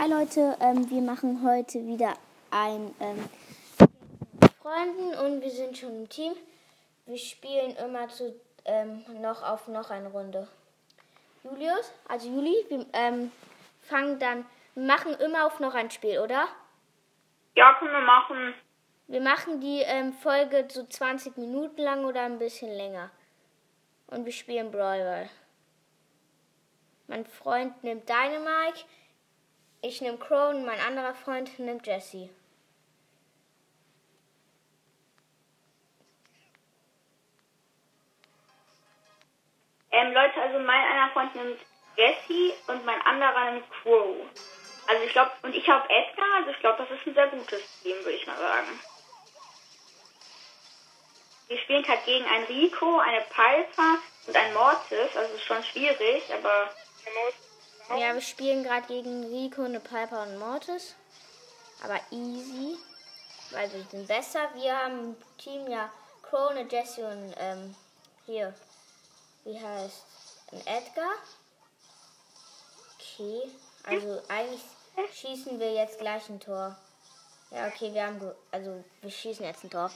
Hi Leute, ähm, wir machen heute wieder ein ähm, Freunden und wir sind schon im Team. Wir spielen immer zu ähm, noch auf noch eine Runde. Julius, also Juli, wir ähm, fangen dann, wir machen immer auf noch ein Spiel, oder? Ja, können wir machen. Wir machen die ähm, Folge so 20 Minuten lang oder ein bisschen länger. Und wir spielen Brawl. Mein Freund nimmt Dynamite, ich nehme Crow und mein anderer Freund nimmt Jesse. Ähm, Leute, also mein einer Freund nimmt Jesse und mein anderer nimmt Crow. Also ich glaube, und ich habe Edgar, also ich glaube, das ist ein sehr gutes Team, würde ich mal sagen. Wir spielen halt gegen ein Rico, eine Piper und ein Mortis, also ist schon schwierig, aber Ja, wir spielen gerade gegen Rico, eine Piper und Mortis. Aber easy. Weil wir sind besser. Wir haben im Team ja Crow, eine Jessie und ähm, hier. Wie heißt ein Edgar. Okay. Also eigentlich schießen wir jetzt gleich ein Tor. Ja, okay, wir haben also wir schießen jetzt ein Tor.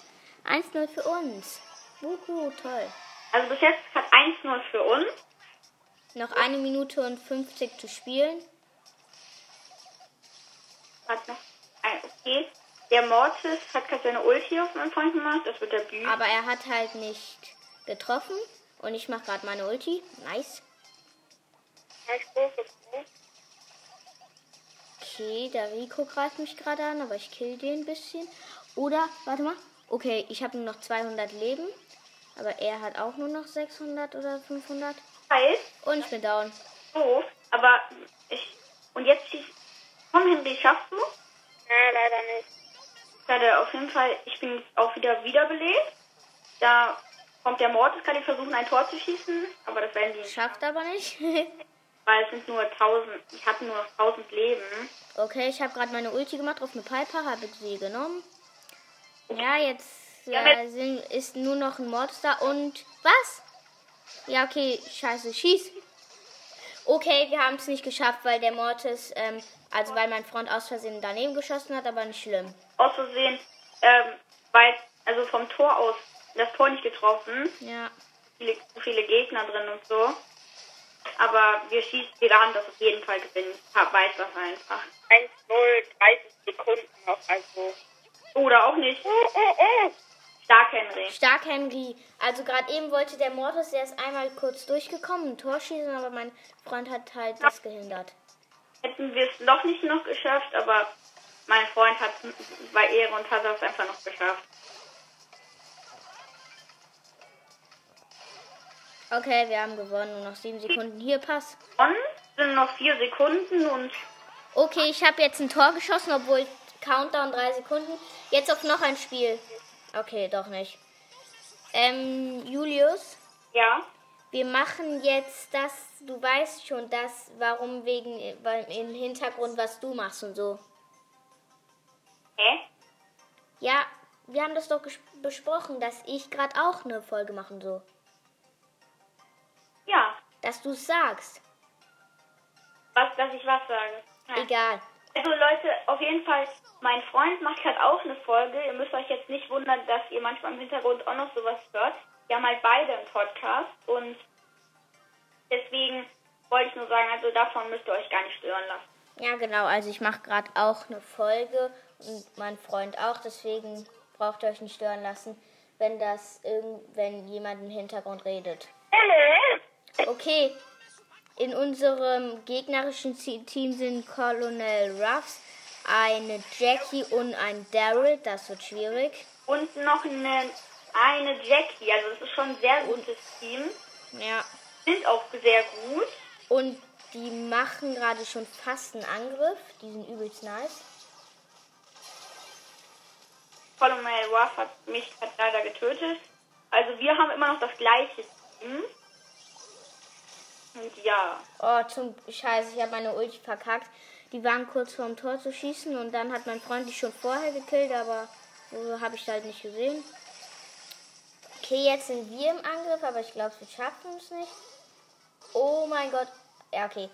1-0 für uns. Wuhu, toll. also bis jetzt hat 1-0 für uns. Noch eine Minute und 50 zu spielen. Ein, okay. Der Mortis hat gerade seine Ulti auf meinen Freund gemacht, das wird der Bühne. Aber er hat halt nicht getroffen. Und ich mache gerade meine Ulti. Nice. Okay, der Rico greift mich gerade an, aber ich kill den ein bisschen. Oder, warte mal. Okay, ich habe nur noch 200 Leben. Aber er hat auch nur noch 600 oder 500. Heißt, Und ich bin down. doof, aber ich. Und jetzt schießt. Komm, Henry, schaffst du? Nein, leider nicht. Schade, auf jeden Fall, ich bin auch wieder wiederbelebt. Da kommt der Mortis, kann ich versuchen, ein Tor zu schießen, aber das werden die Schafft aber nicht. weil es sind nur 1000, ich hatte nur noch 1000 Leben. okay, ich habe gerade meine Ulti gemacht auf eine Piper, habe sie genommen. Ja, jetzt Ja, äh, sind, ist nur noch ein Monster und was? Ja, okay, scheiße, schieß. Okay, wir haben es nicht geschafft, weil der Mortis, ähm, also weil mein Freund aus Versehen daneben geschossen hat, aber nicht schlimm. Aus Versehen, ähm, weil, also vom Tor aus, das Tor nicht getroffen, Ja. viele, zu viele Gegner drin und so. Aber wir schießen, wir werden das auf jeden Fall gewinnen. Ich weiß das einfach. 1-0, 30 Sekunden noch, also. Oder auch nicht. Oh, oh, oh. Stark, Henry. Stark Henry. Also gerade eben wollte der Mortis, der ist einmal kurz durchgekommen, ein Tor schießen, aber mein Freund hat halt das gehindert. Hätten wir es noch nicht noch geschafft, aber mein Freund hat bei Ehre und hat es einfach noch geschafft. Okay, wir haben gewonnen, nur noch sieben Sekunden. Hier, Pass. Und sind noch vier Sekunden und Okay, ich habe jetzt ein Tor geschossen, obwohl Countdown drei Sekunden. Jetzt auf noch ein Spiel. Okay, doch nicht. Ähm, Julius, ja. wir machen jetzt das, du weißt schon das, warum wegen, weil im Hintergrund, was du machst und so. Hä? Ja, wir haben das doch besprochen, dass ich gerade auch eine Folge machen so. Ja. Dass du es sagst. Was, dass ich was sage. Ja. Egal. Also Leute, auf jeden Fall, mein Freund macht halt auch eine Folge. Ihr müsst euch jetzt nicht wundern, dass ihr manchmal im Hintergrund auch noch sowas hört. Wir haben halt beide einen Podcast und deswegen wollte ich nur sagen, also davon müsst ihr euch gar nicht stören lassen. Ja, genau. Also ich mache gerade auch eine Folge und mein Freund auch. Deswegen braucht ihr euch nicht stören lassen, wenn das irgend, wenn jemand im Hintergrund redet. Okay. In unserem gegnerischen Team sind Colonel Ruffs, eine Jackie und ein Daryl. Das wird schwierig. Und noch eine, eine Jackie, also das ist schon ein sehr gutes Team. Ja. Sind auch sehr gut. Und die machen gerade schon fast einen Angriff. Die sind übelst nice. Colonel Ruff hat mich hat leider getötet. Also wir haben immer noch das gleiche Team. Und ja, Oh, zum Scheiße, ich habe meine Ulti verkackt. Die waren kurz vorm Tor zu schießen und dann hat mein Freund die schon vorher gekillt, aber so habe ich halt nicht gesehen. Okay, jetzt sind wir im Angriff, aber ich glaube, wir schaffen es nicht. Oh mein Gott. Ja, okay.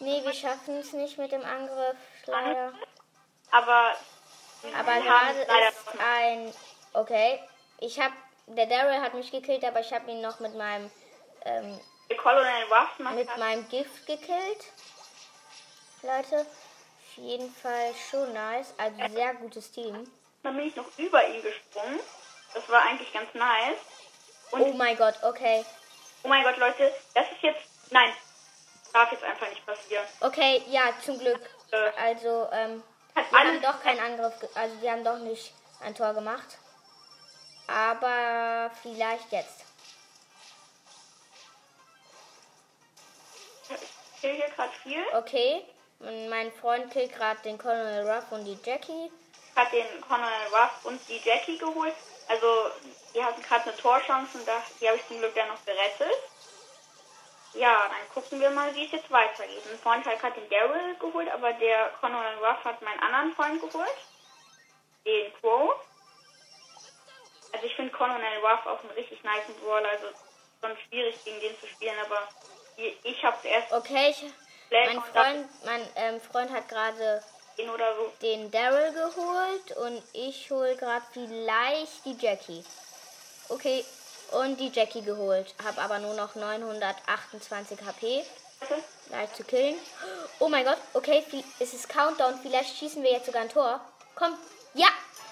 Nee, wir schaffen es nicht mit dem Angriff, leider. Aber, Aber leider ist ein. Okay. Ich hab. Der Daryl hat mich gekillt, aber ich habe ihn noch mit meinem. Ähm, mit meinem Gift gekillt. Leute. Auf jeden Fall schon nice. Also sehr gutes Team. Dann bin ich noch über ihn gesprungen. Das war eigentlich ganz nice. Und Oh mein Gott, okay. oh mein Gott, Leute, das ist jetzt. Nein, darf jetzt einfach nicht passieren. Okay, ja, zum Glück. Äh. Also, ähm, Hat wir haben doch keinen Angriff, also die haben doch nicht ein Tor gemacht. Aber vielleicht jetzt. Ich hier gerade viel. Okay, und mein Freund killt gerade den Colonel Ruff und die Jackie. Hat den Colonel Ruff und die Jackie geholt. Also, die hatten gerade eine Torchance und da, die habe ich zum Glück dann noch gerettet. Ja, dann gucken wir mal, wie es jetzt weitergeht. Ein Freund hat gerade den Daryl geholt, aber der Colonel Ruff hat meinen anderen Freund geholt. Den Crow. Also ich finde Colonel Ruff auch einen richtig nice Brawler, also schon schwierig gegen den zu spielen, aber ich, ich habe zuerst Okay, ich, Black mein Freund, mein ähm, Freund hat gerade so. den Daryl geholt und ich hole gerade vielleicht die Jackie. Okay, und die Jackie geholt. Hab aber nur noch 928 HP. Warte. Leicht zu killen. Oh mein Gott, okay, es ist Countdown. Vielleicht schießen wir jetzt sogar ein Tor. Komm, ja,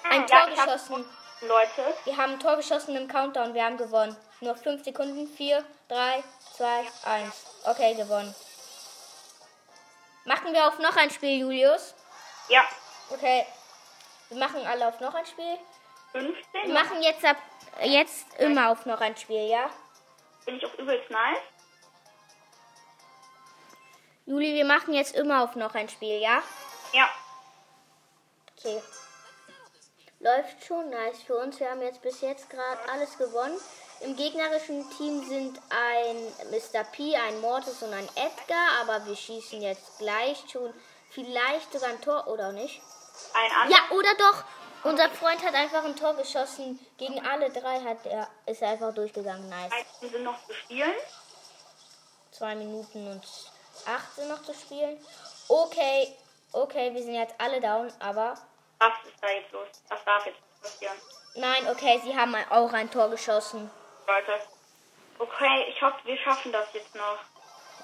ein Ja, Tor geschossen. Leute, Wir haben ein Tor geschossen im Countdown. Wir haben gewonnen. Nur 5 Sekunden. 4, 3, 2, 1. Okay, gewonnen. Machen wir auf noch ein Spiel, Julius? ja, Okay. Wir machen alle auf noch ein Spiel. 15. Wir machen jetzt ab jetzt immer auf noch ein Spiel, ja? Bin ich auch übelst nice. Juli, wir machen jetzt immer auf noch ein Spiel, ja? Ja. Okay. Läuft schon nice für uns. Wir haben jetzt bis jetzt gerade alles gewonnen. Im gegnerischen Team sind ein Mr. P, ein Mortis und ein Edgar, aber wir schießen jetzt gleich schon vielleicht sogar ein Tor oder nicht. Ein anderer. Ja, oder doch. Unser Freund hat einfach ein Tor geschossen. Gegen alle drei hat er, ist er einfach durchgegangen. Nice. Zeiten sind noch zu spielen. Zwei Minuten und acht sind noch zu spielen. Okay, okay, wir sind jetzt alle down, aber Was ist da jetzt los? Was darf jetzt passieren? nein, okay, sie haben auch ein Tor geschossen. Leute. Okay, ich hoffe, wir schaffen das jetzt noch.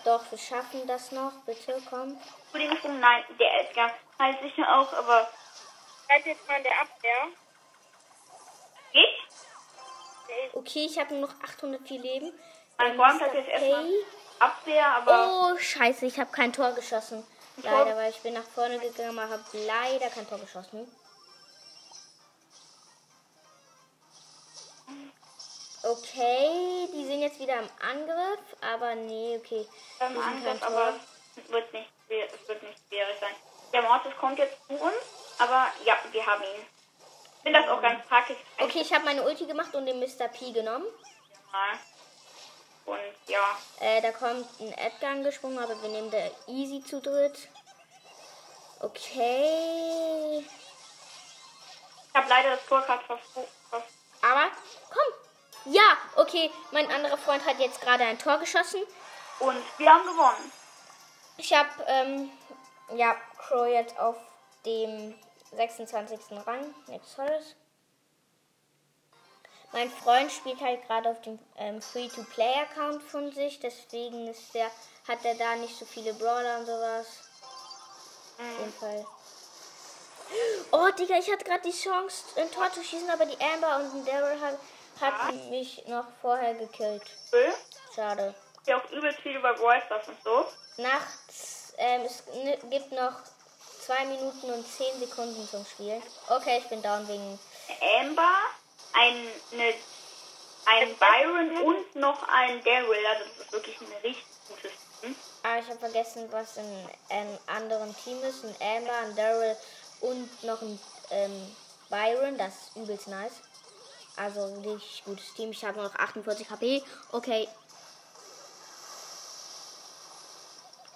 Doch, wir schaffen das noch. Bitte, komm. Entschuldigung, nein, der Edgar halt sicher auch, aber Seid jetzt mal in der Abwehr. ich? Okay, ich habe nur noch 804 Leben. Mein Äh, Freund hat jetzt erstmal. Abwehr, aber Oh, scheiße, ich habe kein Tor geschossen. Leider, weil ich bin nach vorne gegangen, aber habe leider kein Tor geschossen. Okay, die sind jetzt wieder im Angriff, aber nee, okay. ähm, sind Angriff, aber es wird nicht es wird nicht schwierig sein. Der Mortis kommt jetzt zu uns, aber ja, wir haben ihn. Ich finde das auch ganz praktisch. Okay, ich habe meine Ulti gemacht und den Mr. P genommen. Mal. Und ja, Äh, da kommt ein Edgar angesprungen, aber wir nehmen der Easy zu dritt. Okay. ich habe leider das Tor gerade verfo- ver Aber, komm. Ja, okay. Mein anderer Freund hat jetzt gerade ein Tor geschossen. Und wir haben gewonnen. Ich habe, ähm, ja, Crow jetzt auf dem 26. Rang. Nichts Tolles. Mein Freund spielt halt gerade auf dem ähm, Free-to-Play-Account von sich, deswegen ist der, hat er da nicht so viele Brawler und sowas. Auf jeden Fall. Oh, Digga, ich hatte gerade die Chance, ein Tor zu schießen, aber die Amber und der Daryl hat, hat mich noch vorher gekillt. Will. Schade. Ja, auch übelst viel über Brawl Stars und so. Nachts, ähm, es gibt noch zwei Minuten und zehn Sekunden zum Spiel. Okay, ich bin down wegen. Amber, ein, eine, ein Byron und noch ein Daryl. Also das ist wirklich ein richtig gutes Team. Ah, ich habe vergessen, was in einem anderen Team ist. Ein Amber, ein Daryl und noch ein ähm, Byron. Das ist übelst nice. Also richtig gutes Team. Ich habe nur noch 48 HP. Okay.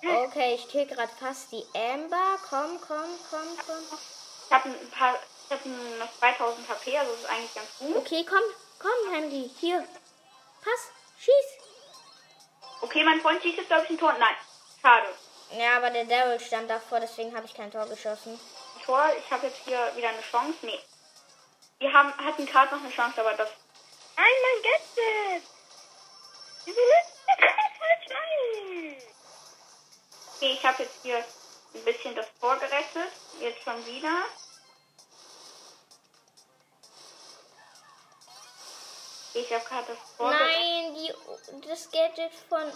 Okay, ich kill gerade fast die Amber. Komm, komm, komm, komm. Ich habe ein paar, ich habe noch 2000 HP, also das ist eigentlich ganz gut. Okay, komm, komm, Handy. Hier. Pass, schieß. Okay, mein Freund schießt jetzt, glaube ich, ein Tor. Nein, schade. Ja, aber der Daryl stand davor, deswegen habe ich kein Tor geschossen. Tor, ich habe jetzt hier wieder eine Chance. Nee. Wir haben, hatten gerade noch eine Chance, aber das. Nein, falsch rein? Okay, ich habe jetzt hier ein bisschen das Tor gerettet. Jetzt schon wieder. Ich habe gerade das Tor. Nein, die, das Gadget von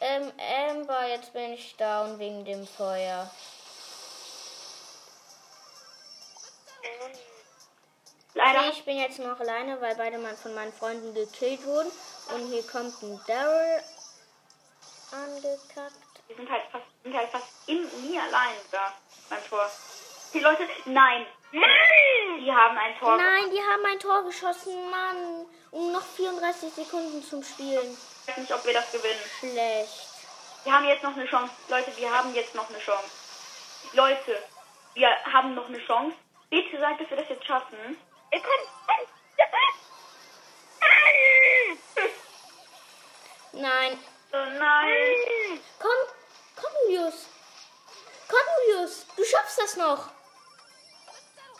ähm, Amber, jetzt bin ich down wegen dem Feuer. Leider. Okay, ich bin jetzt noch alleine, weil beide mal von meinen Freunden gekillt wurden. Und hier kommt ein Daryl angekackt. Wir sind halt fast, sind halt fast in mir allein da beim Tor. Die Leute, nein, Nein! die haben ein Tor. Nein, die haben ein Tor geschossen, Mann. Um noch 34 Sekunden zum Spielen. Ich weiß nicht, ob wir das gewinnen. Schlecht. Wir haben jetzt noch eine Chance. Leute, wir haben jetzt noch eine Chance. Leute, wir haben noch eine Chance. Bitte sagt, dass wir das jetzt schaffen. Ihr kommt! Nein! Nein. Oh nein. Komm, komm, Julius. Komm, Julius. Du schaffst das noch.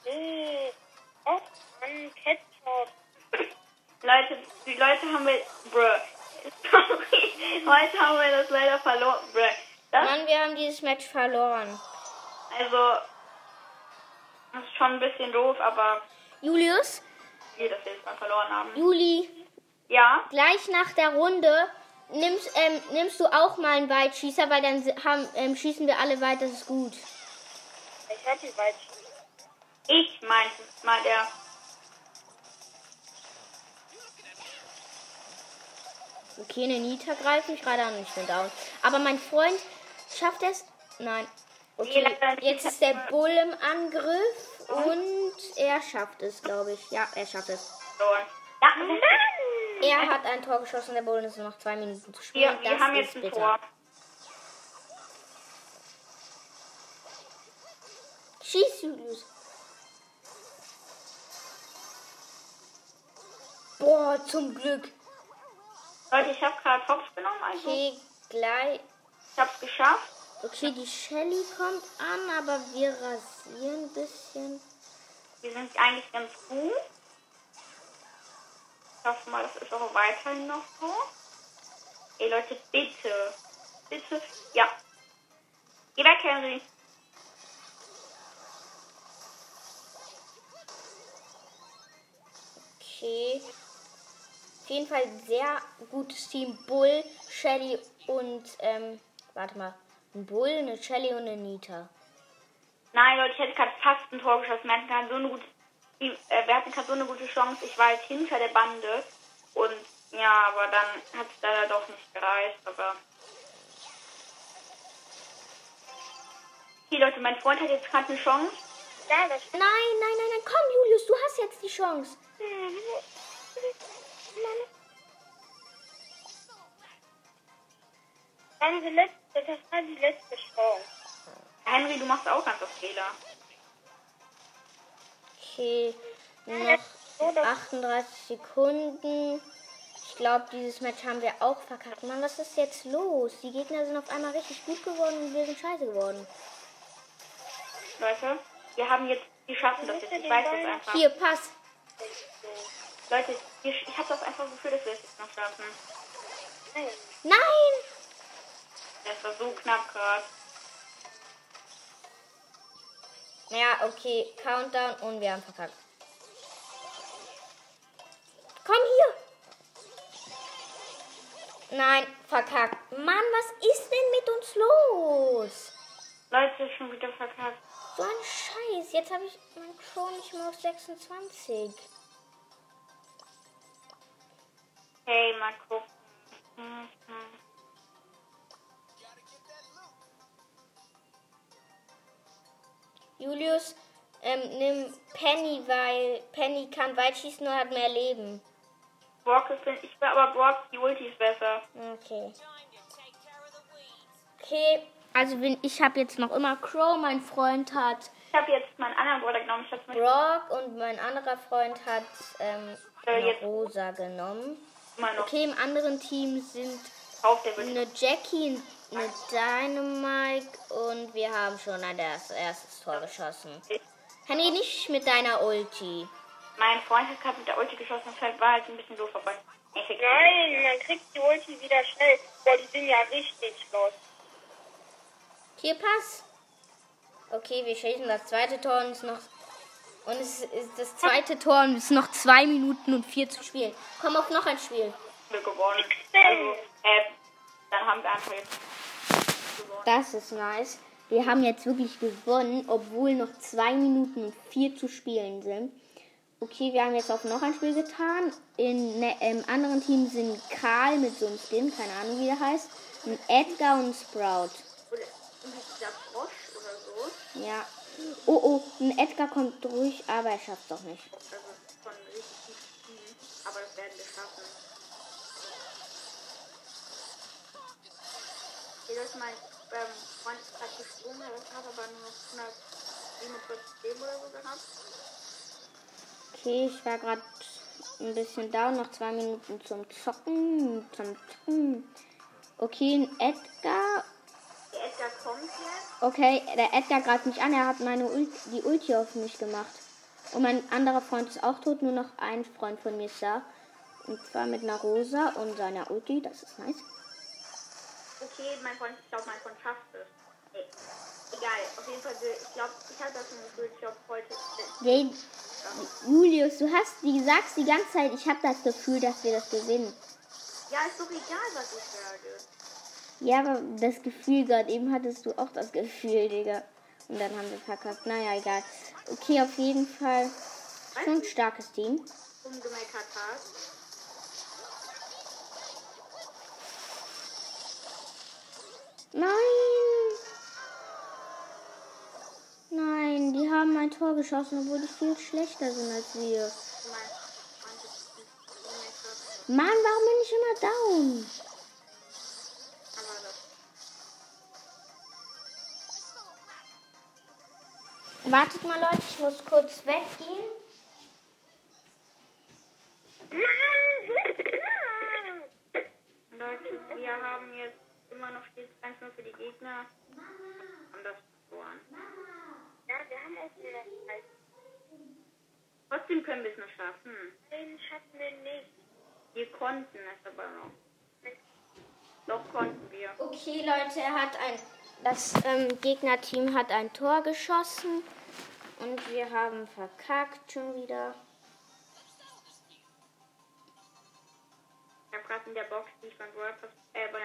Äh, Oh, Mann, Ketchup. Leute, die Leute haben wir. Bruh. Sorry. Heute haben wir das leider verloren. Bruh. Das, Mann, wir haben dieses Match verloren. also. Das ist schon ein bisschen doof, aber Julius, wir das jetzt mal verloren haben. Juli, Ja, gleich nach der Runde nimmst, ähm, nimmst du auch mal einen Weitschießer, weil dann haben, ähm, schießen wir alle weit, das ist gut. Ich hab die Weitschießen. ich meinte mal der. Okay, eine Nita greift mich gerade an und ich bin down. Aber mein Freund schafft es. Nein. Okay, Nee, nicht. jetzt ist der Bull im Angriff und er schafft es, glaube ich. Ja, er schafft es. Ja, Er hat ein Tor geschossen, der Bull ist noch zwei Minuten zu spielen. wir, wir das haben jetzt ein bitter. Tor. Schieß, Julius. Boah, zum Glück. Leute, ich habe gerade Hops genommen, also Okay, gleich. ich habe es geschafft. Okay, die Shelly kommt an, aber wir rasieren ein bisschen. Wir sind eigentlich ganz gut. Ich hoffe mal, das ist auch weiterhin noch so. Ey Leute, bitte. Bitte. Ja. Geh weg, Henry. Okay. Auf jeden Fall sehr gutes Team. Bull, Shelly und, ähm, warte mal. Ein Bull, eine Shelly und eine Nita. Nein, Leute, ich hätte gerade fast ein Tor geschossen. Wir hatten gerade so eine gute, äh, wir hatten gerade so eine gute Chance. Ich war halt hinter der Bande. Und ja, aber dann hat es leider doch nicht gereicht. Aber. Okay, Leute, mein Freund hat jetzt gerade eine Chance. Nein, nein, nein, nein. Komm, Julius, du hast jetzt die Chance. war die letzte, das war die letzte Chance. Henry, du machst auch ganz oft Fehler. Okay, noch 38 Sekunden. Ich glaube, dieses Match haben wir auch verkackt. Mann, was ist jetzt los? Die Gegner sind auf einmal richtig gut geworden und wir sind scheiße geworden. Leute, wir haben jetzt, wir schaffen das jetzt. Ich weiß das einfach. Hier, pass. Leute, wir, ich habe das einfach Gefühl, dass wir es jetzt noch schaffen. Nein. Nein! Das war so knapp gerade. Ja, okay. Countdown und wir haben verkackt. Komm hier! Nein, verkackt. Mann, was ist denn mit uns los? Leute, schon wieder verkackt. So ein Scheiß. Jetzt habe ich mein Crow nicht mehr auf 26. Hey, mal gucken. Mhm. Julius, ähm, nimm Penny, weil Penny kann weit schießen und hat mehr Leben. Brock ist, ich will aber Brock, die Ulti ist besser. Okay. Okay, also wenn, ich habe jetzt noch immer Crow, mein Freund hat Ich habe jetzt meinen anderen Bruder genommen. Ich Brock und mein anderer Freund hat ähm, Äh, Rosa genommen. Okay, im anderen Team sind eine Jackie, ein eine Dynamite und wir haben schon ein erstes, erstes Tor geschossen. Henny, nicht mit deiner Ulti. Mein Freund hat gerade mit der Ulti geschossen, das war halt ein bisschen doof, aber. Nein, man kriegt die Ulti wieder schnell. Boah, die sind ja richtig los. Hier, Pass. Okay, wir schießen das zweite Tor und es ist noch. Und es ist das zweite Tor und es ist noch zwei Minuten und vier zu spielen. Komm auf noch ein Spiel. Wir gewonnen. Also, äh, dann haben wir einfach jetzt gewonnen. Das ist nice. Wir haben jetzt wirklich gewonnen, obwohl noch zwei Minuten und vier zu spielen sind. Okay, wir haben jetzt auf noch ein Spiel getan. In, ne, Im anderen Team sind Karl mit so einem Skin, keine Ahnung wie der heißt, ein Edgar und Sprout. Oder dieser Frosch oder so. Ja. Oh, oh, ein Edgar kommt durch, aber er schafft doch nicht. Also von richtig Team. Aber das werden wir schaffen. Hier ist mein ähm, Freund gesprungen, er hat aber nur noch 147 Leben oder so gehabt. Okay, ich war gerade ein bisschen down, noch zwei Minuten zum Zocken. Zum Zocken. Okay, ein Edgar. Der Edgar kommt jetzt. Okay, der Edgar greift mich an, er hat meine Ul die Ulti auf mich gemacht. Und mein anderer Freund ist auch tot, nur noch ein Freund von mir ist da. Und zwar mit einer Rosa und seiner Ulti, das ist nice. Okay, mein Freund, ich glaube, mein Freund schafft es. Egal, auf jeden Fall, ich glaube, ich habe das schon gefühlt, ich glaube, heute. Jay, Julius, du hast, wie sagst die ganze Zeit, ich habe das Gefühl, dass wir das gewinnen. Ja, ist doch egal, was ich sage. Ja, aber das Gefühl gerade, eben hattest du auch das Gefühl, Digga. Und dann haben wir verkackt. Naja, egal. Okay, auf jeden Fall schon ein starkes Team. Rumgemeckert hast. Nein! Nein, die haben ein Tor geschossen, obwohl die viel schlechter sind als wir. Mann, warum bin ich immer down? Wartet mal, Leute, ich muss kurz weggehen. Leute, wir haben jetzt immer noch stets 1-0 für die Gegner. Und das verloren. Ja, wir haben auch nur noch Zeit. Trotzdem können wir es noch schaffen. Den schaffen wir nicht. Wir konnten es aber noch. Doch konnten wir. Okay, Leute, er hat ein. Das ähm, Gegnerteam hat ein Tor geschossen. Und wir haben verkackt schon wieder. Ich habe gerade in der Box, die ich beim World Pass, äh, beim,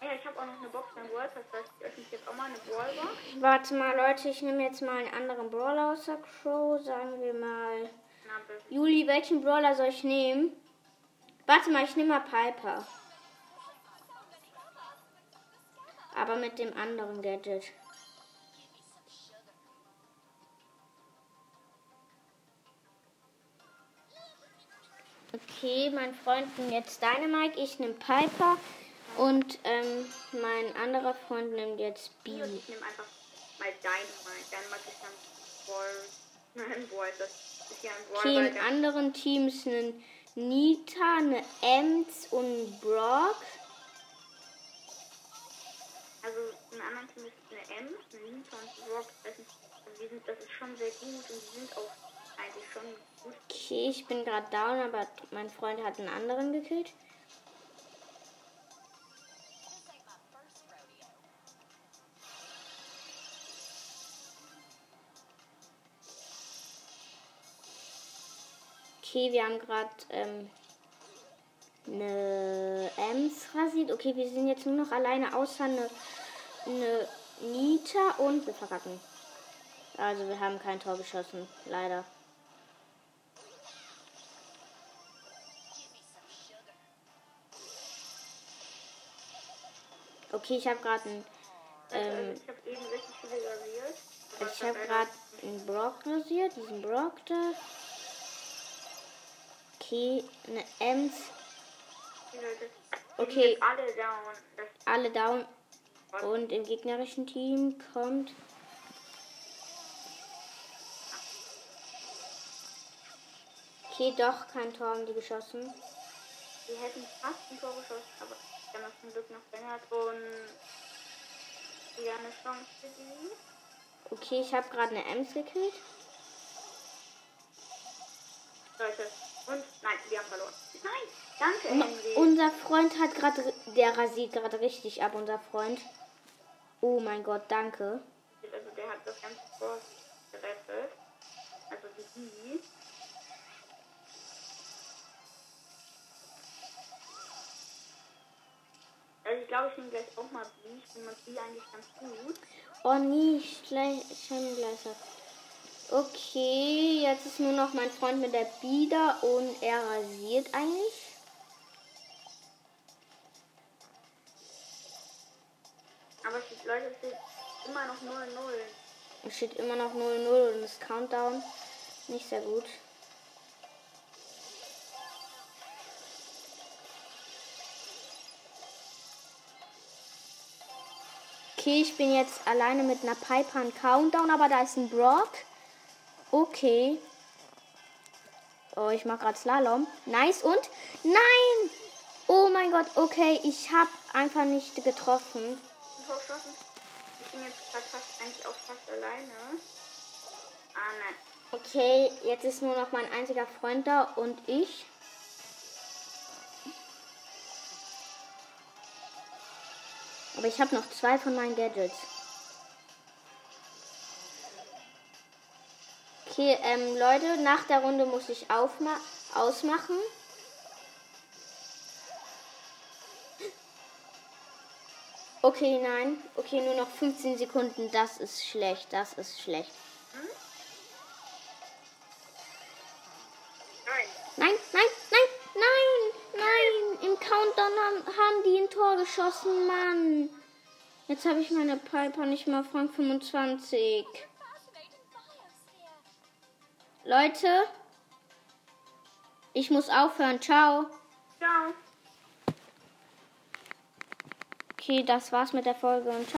ja, ich habe auch noch eine Box beim World Pass, das heißt, ich öffne jetzt auch mal eine Wallbox. Warte mal, Leute, ich nehme jetzt mal einen anderen Brawler außer Crow. Sagen wir mal. Juli, welchen Brawler soll ich nehmen? Warte mal, ich nehme mal Piper. Aber mit dem anderen Gadget. Okay, mein Freund nimmt jetzt Dynamite, ich nehme Piper und ähm, mein anderer Freund nimmt jetzt B. Ich nehme einfach mal Dynamite. Dynamite ist dann Wall, nein, Wall, das ist ja ein Wall, Okay, der- anderen Teams einen Nita, eine Ems und einen Brock. Also in anderen Team ist eine M, eine Nita und ein Rock. Das ist, also die sind, das ist schon sehr gut und die sind auch eigentlich schon gut. Okay, ich bin gerade down, aber mein Freund hat einen anderen gekillt. Okay, wir haben gerade ähm, eine Ems rasiert. Okay, wir sind jetzt nur noch alleine, außer eine, eine Nita und wir verkacken. Also wir haben kein Tor geschossen, leider. Okay, ich habe gerade einen, Also ähm, ich habe eben richtig viele rasiert. aber ich habe gerade einen Brock rasiert, diesen Brock da. Okay, eine Ems, Okay. Alle down. Das alle down. Und im gegnerischen Team kommt. Okay, doch, kein Tor haben die geschossen. Die hätten fast ein Tor geschossen, aber dann noch zum Glück noch Bennert und wieder eine Chance für die. Okay, ich habe gerade eine Ems gekillt. Leute. Und nein, wir haben verloren. Nein, danke, Henry. Unser Freund hat gerade, der rasiert gerade richtig ab, unser Freund. Oh mein Gott, danke. Also der hat das ganze Tor gerettet. Also die die. Also ich glaube, ich nehme gleich auch mal die. Ich finde die eigentlich ganz gut. Oh nee, Schemmengleiser. Okay, jetzt ist nur noch mein Freund mit der Bieder und er rasiert eigentlich. Aber es Leute, es steht immer noch 0-0. Es steht immer noch 0-0 und das Countdown nicht sehr gut. Okay, ich bin jetzt alleine mit einer Piper und Countdown, aber da ist ein Brock. Okay. Oh, ich mache gerade Slalom. Nice und nein! Oh mein Gott, okay, ich habe einfach nicht getroffen. Ich bin jetzt fast eigentlich auch fast alleine. Ah nein. Okay, jetzt ist nur noch mein einziger Freund da und ich. Aber ich habe noch zwei von meinen Gadgets. Okay, ähm, Leute, nach der Runde muss ich aufma ausmachen. Okay, nein. Okay, nur noch 15 Sekunden. Das ist schlecht. Das ist schlecht. Nein. Nein, nein, nein, nein, nein. Im Countdown haben, haben die ein Tor geschossen, Mann. Jetzt habe ich meine Piper nicht mehr auf Rang 25. Leute, ich muss aufhören. Ciao. Ciao. Okay, das war's mit der Folge und ciao.